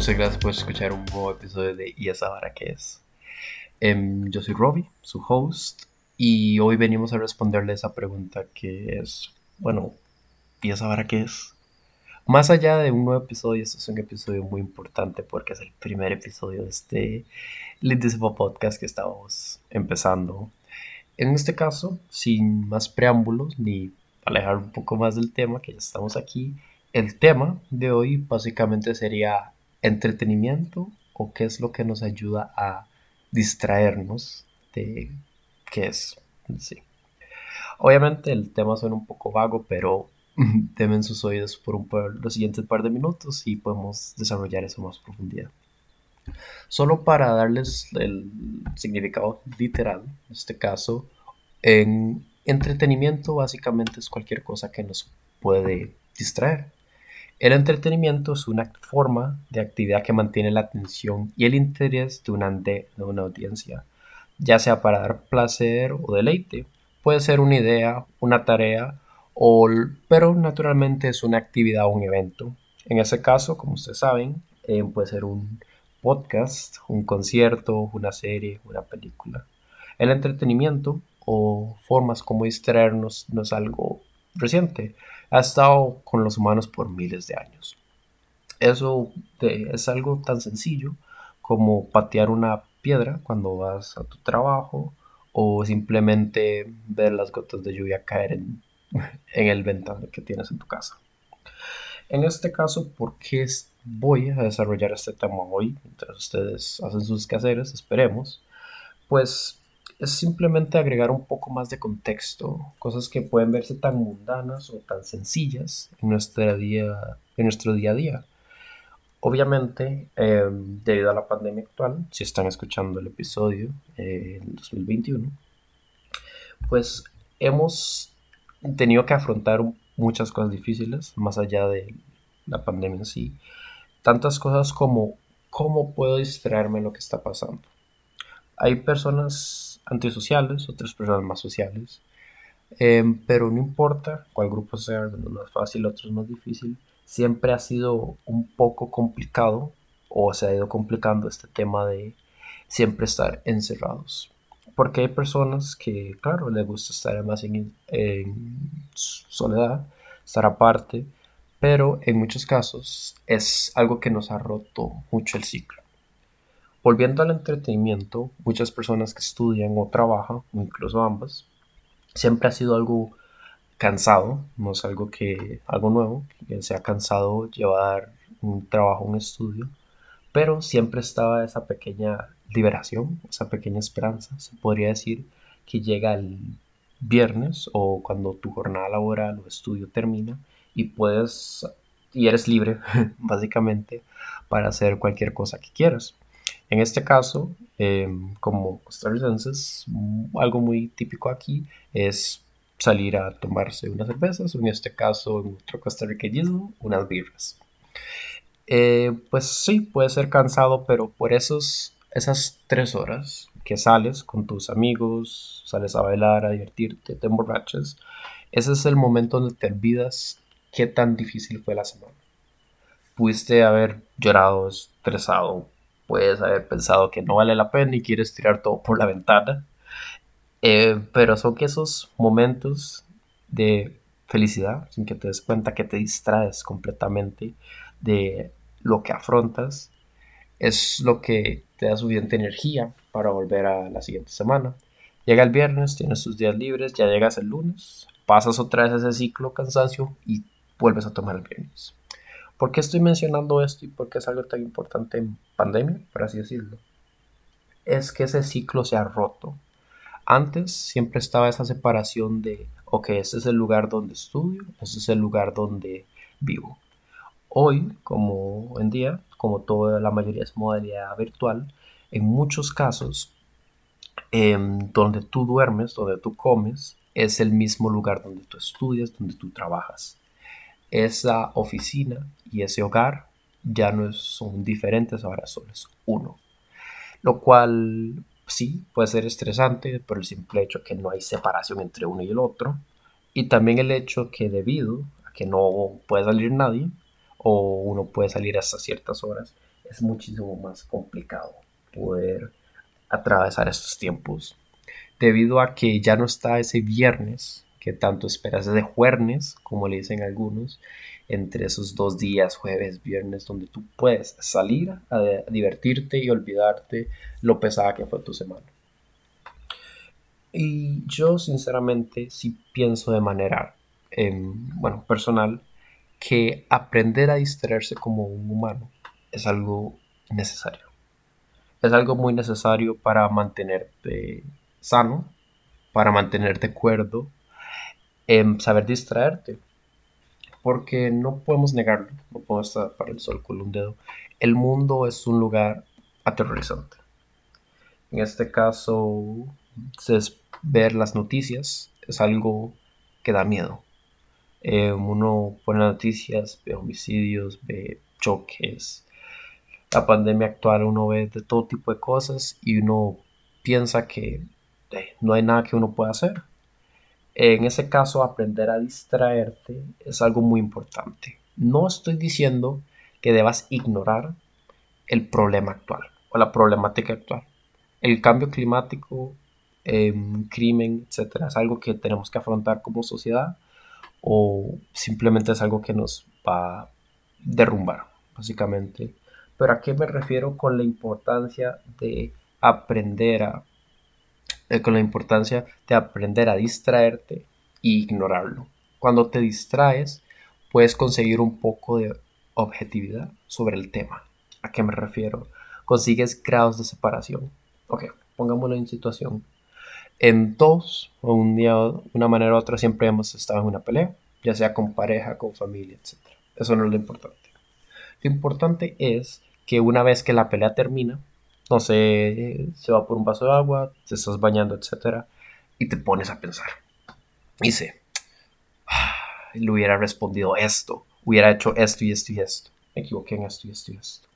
Muchas gracias por escuchar un nuevo episodio de ¿Y esa vara qué es? Em, yo soy Robbie, su host, y hoy venimos a responderle esa pregunta que es, bueno, ¿y esa vara qué es? Más allá de un nuevo episodio, esto es un episodio muy importante porque es el primer episodio de este lindísimo podcast que estamos empezando. En este caso, sin más preámbulos ni alejar un poco más del tema, que ya estamos aquí, el tema de hoy básicamente sería entretenimiento o qué es lo que nos ayuda a distraernos de qué es. Sí. Obviamente el tema suena un poco vago, pero temen sus oídos por, un los siguientes par de minutos y podemos desarrollar eso más profundidad. Solo para darles el significado literal, en este caso, en entretenimiento básicamente es cualquier cosa que nos puede distraer. El entretenimiento es una forma de actividad que mantiene la atención y el interés de una, audiencia, ya sea para dar placer o deleite. Puede ser una idea, una tarea, o, pero naturalmente es una actividad o un evento. En ese caso, como ustedes saben, eh, puede ser un podcast, un concierto, una serie, una película. El entretenimiento o formas como distraernos no es algo reciente ha estado con los humanos por miles de años. Eso es algo tan sencillo como patear una piedra cuando vas a tu trabajo o simplemente ver las gotas de lluvia caer en, el ventano que tienes en tu casa. En este caso, ¿por qué voy a desarrollar este tema hoy? Mientras ustedes hacen sus quehaceres, esperemos. Pues es simplemente agregar un poco más de contexto, cosas que pueden verse tan mundanas o tan sencillas en, nuestra día, en nuestro día a día. Obviamente, em, debido a la pandemia actual, si están escuchando el episodio eh, en 2021, pues hemos tenido que afrontar muchas cosas difíciles, más allá de la pandemia en sí. Tantas cosas como cómo puedo distraerme en lo que está pasando. Hay personas antisociales, otras personas más sociales. Em, pero no importa cuál grupo sea, uno más fácil, otro más difícil, siempre ha sido un poco complicado o se ha ido complicando este tema de siempre estar encerrados. Porque hay personas que, claro, les gusta estar más en, en soledad, estar aparte, pero en muchos casos es algo que nos ha roto mucho el ciclo. Volviendo al entretenimiento, muchas personas que estudian o trabajan, incluso ambas, siempre ha sido algo cansado, no es algo que algo nuevo, que se ha cansado llevar un trabajo, un estudio, pero siempre estaba esa pequeña liberación, esa pequeña esperanza, se podría decir que llega el viernes o cuando tu jornada laboral o estudio termina y puedes y eres libre básicamente para hacer cualquier cosa que quieras. En este caso, em, como costarricenses, algo muy típico aquí es salir a tomarse unas cervezas, o en este caso, en otro costarriqueñismo, unas birras. Eh, pues sí, puede ser cansado, pero por esos, esas tres horas que sales con tus amigos, sales a bailar, a divertirte, te emborrachas, ese es el momento donde te olvidas qué tan difícil fue la semana. Pudiste haber llorado, estresado, puedes haber pensado que no vale la pena y quieres tirar todo por la ventana. Eh, pero son que esos momentos de felicidad, sin que te des cuenta que te distraes completamente de lo que afrontas, es lo que te da suficiente energía para volver a la siguiente semana. Llega el viernes, tienes tus días libres, ya llegas el lunes, pasas otra vez ese ciclo cansancio y vuelves a tomar el viernes. ¿Por qué estoy mencionando esto y por qué es algo tan importante en pandemia, por así decirlo? Es que ese ciclo se ha roto. Antes siempre estaba esa separación de, ok, este es el lugar donde estudio, este es el lugar donde vivo. Hoy, como en día, como toda la mayoría es modalidad virtual, en muchos casos, em, donde tú duermes, donde tú comes, es el mismo lugar donde tú estudias, donde tú trabajas esa oficina y ese hogar ya no son diferentes, ahora solo es uno. Lo cual sí puede ser estresante por el simple hecho que no hay separación entre uno y el otro. Y también el hecho que debido a que no puede salir nadie o uno puede salir hasta ciertas horas, es muchísimo más complicado poder atravesar estos tiempos debido a que ya no está ese viernes que tanto esperas, ese jueves, como le dicen algunos, entre esos dos días, jueves, viernes, donde tú puedes salir a divertirte y olvidarte lo pesada que fue tu semana. Y yo sinceramente sí pienso de manera, em, bueno, personal, que aprender a distraerse como un humano es algo necesario. Es algo muy necesario para mantenerte sano, para mantenerte cuerdo, en saber distraerte. Porque no podemos negarlo, no podemos para el sol con un dedo. El mundo es un lugar aterrorizante. En este caso, ver las noticias es algo que da miedo. Eh, uno pone noticias, ve homicidios, ve choques. La pandemia actual uno ve de todo tipo de cosas y uno piensa que eh, no hay nada que uno pueda hacer. En ese caso, aprender a distraerte es algo muy importante. No estoy diciendo que debas ignorar el problema actual o la problemática actual. El cambio climático, eh, crimen, etcétera, es algo que tenemos que afrontar como sociedad o simplemente es algo que nos va a derrumbar, básicamente. Pero a qué me refiero con la importancia de aprender a con la importancia de aprender a distraerte e ignorarlo. Cuando te distraes, puedes conseguir un poco de objetividad sobre el tema. ¿A qué me refiero? Consigues grados de separación. Ok, pongámoslo en situación. En todos, o un día, una manera u otra, siempre hemos estado en una pelea, ya sea con pareja, con familia, etc. Eso no es lo importante. Lo importante es que una vez que la pelea termina, no sé, se va por un vaso de agua, te estás bañando, etc. Y te pones a pensar. Dice, ah, le hubiera respondido esto, hubiera hecho esto y esto y esto. Me equivoqué en esto y esto y esto.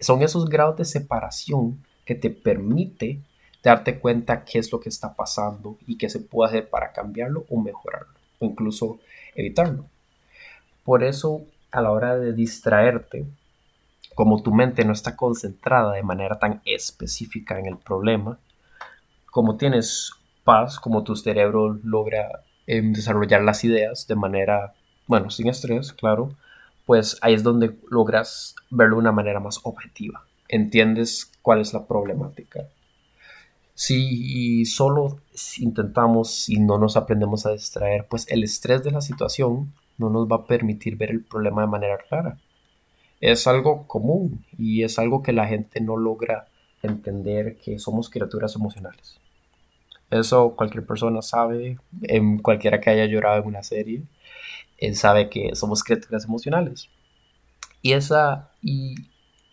Son esos grados de separación que te permite darte cuenta qué es lo que está pasando y qué se puede hacer para cambiarlo o mejorarlo, o incluso evitarlo. Por eso, a la hora de distraerte, como tu mente no está concentrada de manera tan específica en el problema, como tienes paz, como tu cerebro logra em, desarrollar las ideas de manera, bueno, sin estrés, claro, pues ahí es donde logras verlo de una manera más objetiva. Entiendes cuál es la problemática. Si solo intentamos y no nos aprendemos a distraer, pues el estrés de la situación no nos va a permitir ver el problema de manera clara es algo común y es algo que la gente no logra entender que somos criaturas emocionales. Eso cualquier persona sabe, en cualquiera que haya llorado en una serie, él sabe que somos criaturas emocionales. Y, esa, y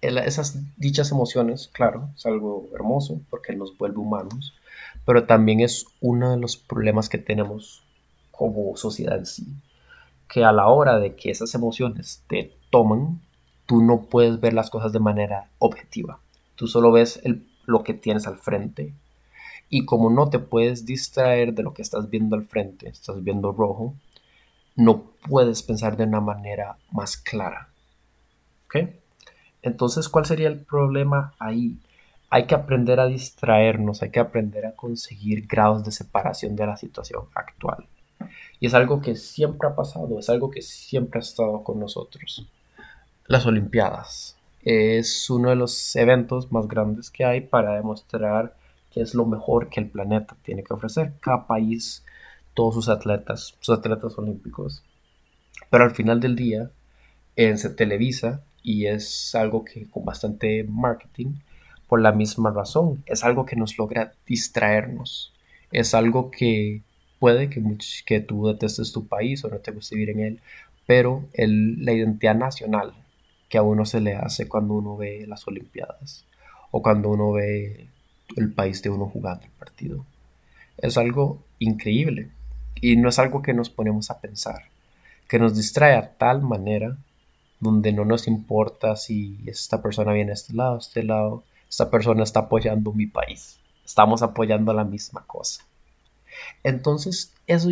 esas dichas emociones, claro, es algo hermoso porque nos vuelve humanos, pero también es uno de los problemas que tenemos como sociedad en sí, que a la hora de que esas emociones te toman, tú no puedes ver las cosas de manera objetiva. Tú solo ves lo que tienes al frente. Y como no te puedes distraer de lo que estás viendo al frente, estás viendo rojo, no puedes pensar de una manera más clara. ¿Ok? Entonces, ¿cuál sería el problema ahí? Hay que aprender a distraernos, hay que aprender a conseguir grados de separación de la situación actual. Y es algo que siempre ha pasado, es algo que siempre ha estado con nosotros las Olimpiadas. Es uno de los eventos más grandes que hay para demostrar que es lo mejor que el planeta tiene que ofrecer. Cada país, todos sus atletas, sus atletas olímpicos. Pero al final del día, en se televisa y es algo que con bastante marketing, por la misma razón, es algo que nos logra distraernos. Es algo que puede que, que tú detestes tu país o no te guste vivir en él, pero el, la identidad nacional, que a uno se le hace cuando uno ve las Olimpiadas o cuando uno ve el país de uno jugando el partido. Es algo increíble y no es algo que nos ponemos a pensar, que nos distrae a tal manera donde no nos importa si esta persona viene a este lado, a este lado, esta persona está apoyando mi país, estamos apoyando la misma cosa. Entonces, eso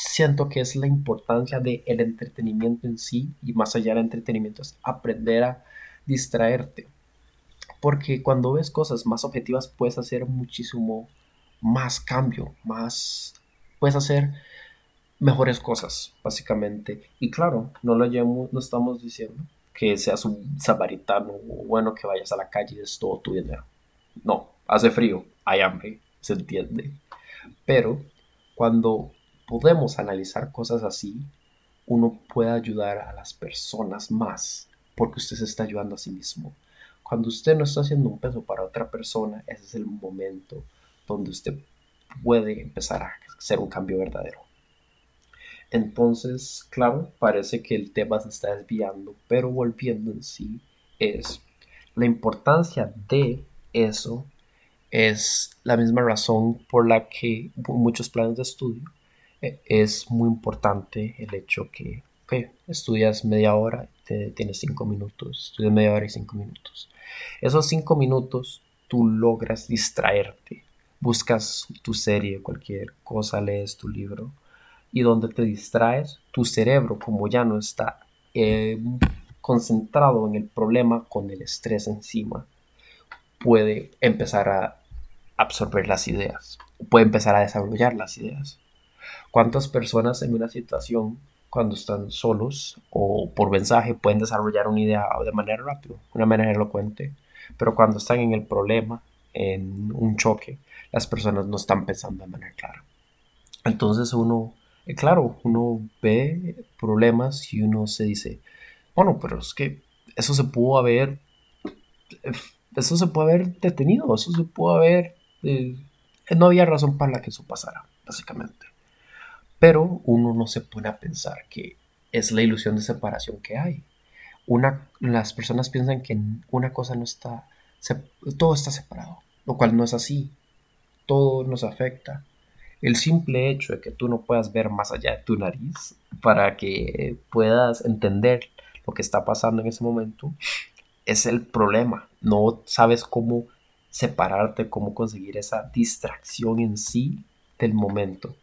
siento que es la importancia del el entretenimiento en sí y más allá del entretenimiento es aprender a distraerte. Porque cuando ves cosas más objetivas puedes hacer muchísimo más cambio, más... Puedes hacer mejores cosas, básicamente. Y claro, no lo llevamos, no estamos diciendo que seas un samaritano o bueno que vayas a la calle y des todo tu dinero. No, hace frío, hay hambre, se entiende. Pero cuando podemos analizar cosas así, uno puede ayudar a las personas más porque usted se está ayudando a sí mismo. Cuando usted no está haciendo un peso para otra persona, ese es el momento donde usted puede empezar a hacer un cambio verdadero. Entonces, claro, parece que el tema se está desviando, pero volviendo en sí es la importancia de eso es la misma razón por la que muchos planes de estudio es muy importante el hecho que estudias media hora, te, tienes cinco minutos, estudias media hora y cinco minutos. Esos cinco minutos tú logras distraerte, buscas tu serie, cualquier cosa, lees tu libro y donde te distraes, tu cerebro, como ya no está eh, concentrado en el problema con el estrés encima, puede empezar a absorber las ideas, puede empezar a desarrollar las ideas. ¿Cuántas personas en una situación, cuando están solos o por mensaje, pueden desarrollar una idea de manera rápida, una manera elocuente? Pero cuando están en el problema, en un choque, las personas no están pensando de manera clara. Entonces uno eh, claro, uno ve problemas y uno se dice, bueno, pero es que eso se pudo haber, eh, eso se pudo haber detenido, eso se pudo haber, eh, no había razón para que eso pasara, básicamente. Pero uno no se pone a pensar que es la ilusión de separación que hay. Una, las personas piensan que una cosa no está, todo está separado, lo cual no es así. Todo nos afecta el simple hecho de que tú no puedas ver más allá de tu nariz para que puedas entender lo que está pasando en ese momento es el problema. No sabes cómo separarte, cómo conseguir esa distracción en sí del momento.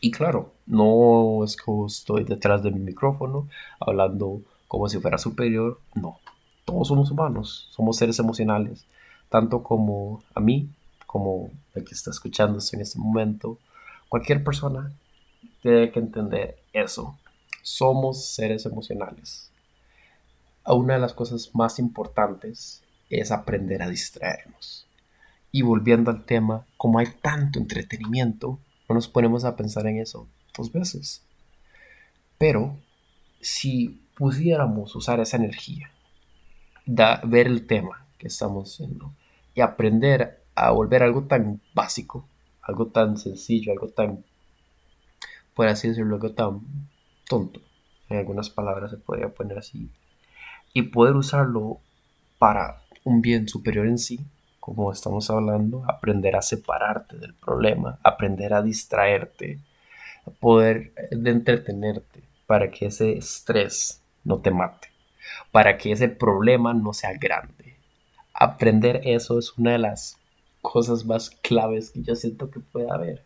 Y claro, no es que estoy detrás de mi micrófono hablando como si fuera superior, no. Todos somos humanos, somos seres emocionales, tanto como a mí como el que está escuchando en este momento, cualquier persona tiene que entender eso. Somos seres emocionales. Una de las cosas más importantes es aprender a distraernos. Y volviendo al tema, como hay tanto entretenimiento, no nos ponemos a pensar en eso dos veces. Pero si pudiéramos usar esa energía, ver el tema que estamos haciendo y aprender a volver algo tan básico, algo tan sencillo, algo tan, por así decirlo, algo tan tonto. En algunas palabras se podría poner así. Y poder usarlo para un bien superior en sí, como estamos hablando, aprender a separarte del problema, aprender a distraerte, poder eh, de entretenerte para que ese estrés no te mate, para que ese problema no sea grande. Aprender eso es una de las cosas más claves que yo siento que puede haber.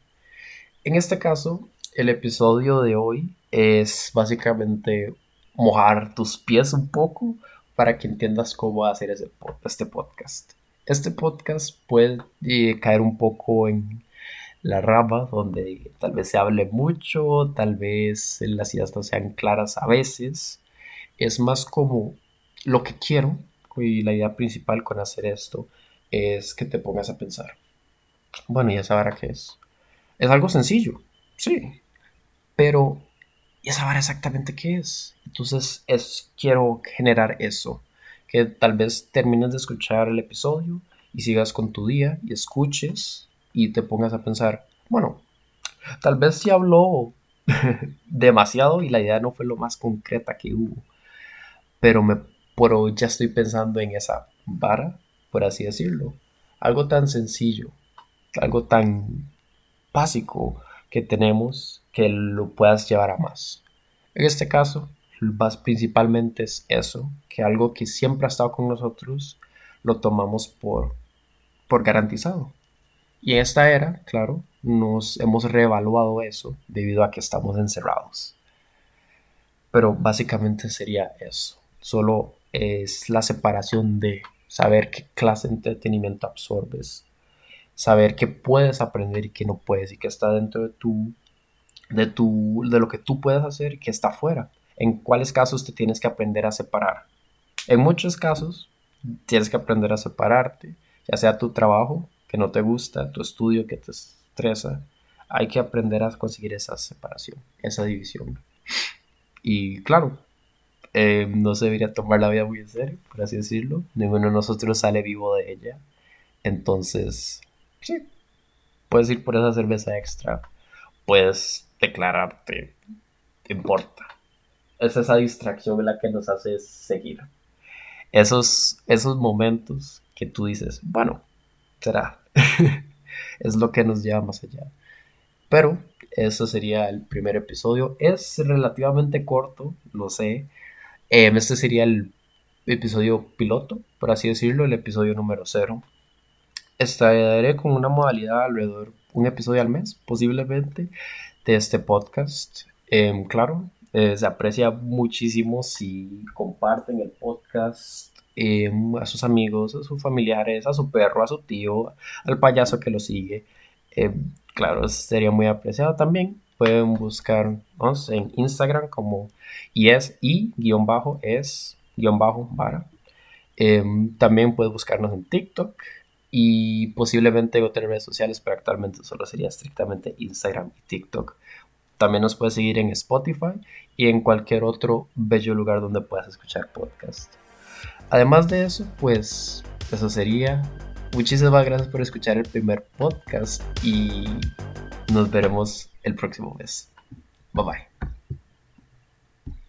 En este caso, el episodio de hoy es básicamente mojar tus pies un poco para que entiendas cómo hacer ese, este podcast. Este podcast puede eh, caer un poco en la rama donde tal vez se hable mucho, tal vez las ideas no sean claras a veces. Es más como lo que quiero y la idea principal con hacer esto es que te pongas a pensar. Bueno, ya sabrá qué es. Es algo sencillo, sí, pero ya sabrá exactamente qué es. Entonces, es, quiero generar eso, que tal vez termines de escuchar el episodio y sigas con tu día y escuches y te pongas a pensar, bueno, tal vez sí habló demasiado y la idea no fue lo más concreta que hubo, pero, me, pero ya estoy pensando en esa vara por así decirlo. Algo tan sencillo, algo tan básico que tenemos que lo puedas llevar a más. En este caso, principalmente es eso, que algo que siempre ha estado con nosotros lo tomamos por, por garantizado. Y en esta era, claro, nos hemos reevaluado eso debido a que estamos encerrados. Pero básicamente sería eso. Solo es la separación de saber qué clase de entretenimiento absorbes, saber qué puedes aprender y qué no puedes y qué está dentro de tu, de tu, de lo que tú puedes hacer y qué está fuera. En cuáles casos te tienes que aprender a separar. En muchos casos tienes que aprender a separarte, ya sea tu trabajo que no te gusta, tu estudio que te estresa, hay que aprender a conseguir esa separación, esa división. Y claro, eh, no se debería tomar la vida muy en serio, por así decirlo. Ninguno de nosotros sale vivo de ella. Entonces, sí, puedes ir por esa cerveza extra, puedes declararte, te importa. Es esa distracción la que nos hace seguir. Esos, esos momentos que tú dices, bueno, será. es lo que nos lleva más allá. Pero eso sería el primer episodio. Es relativamente corto, lo sé. Em, este sería el episodio piloto, por así decirlo, el episodio número cero. Estaré con una modalidad alrededor un episodio al mes, posiblemente, de este podcast. Em, claro, eh, se aprecia muchísimo si comparten el podcast em, a sus amigos, a sus familiares, a su perro, a su tío, al payaso que lo sigue. claro, sería muy apreciado también. Pueden buscarnos en Instagram como yes y guion bajo es guion bajo para. Em, también puedes buscarnos en TikTok y posiblemente otras redes sociales, pero actualmente solo sería estrictamente Instagram y TikTok. También nos puedes seguir en Spotify y en cualquier otro bello lugar donde puedas escuchar podcast. Además de eso, pues eso sería. Muchísimas gracias por escuchar el primer podcast y nos veremos el próximo mes. Bye bye.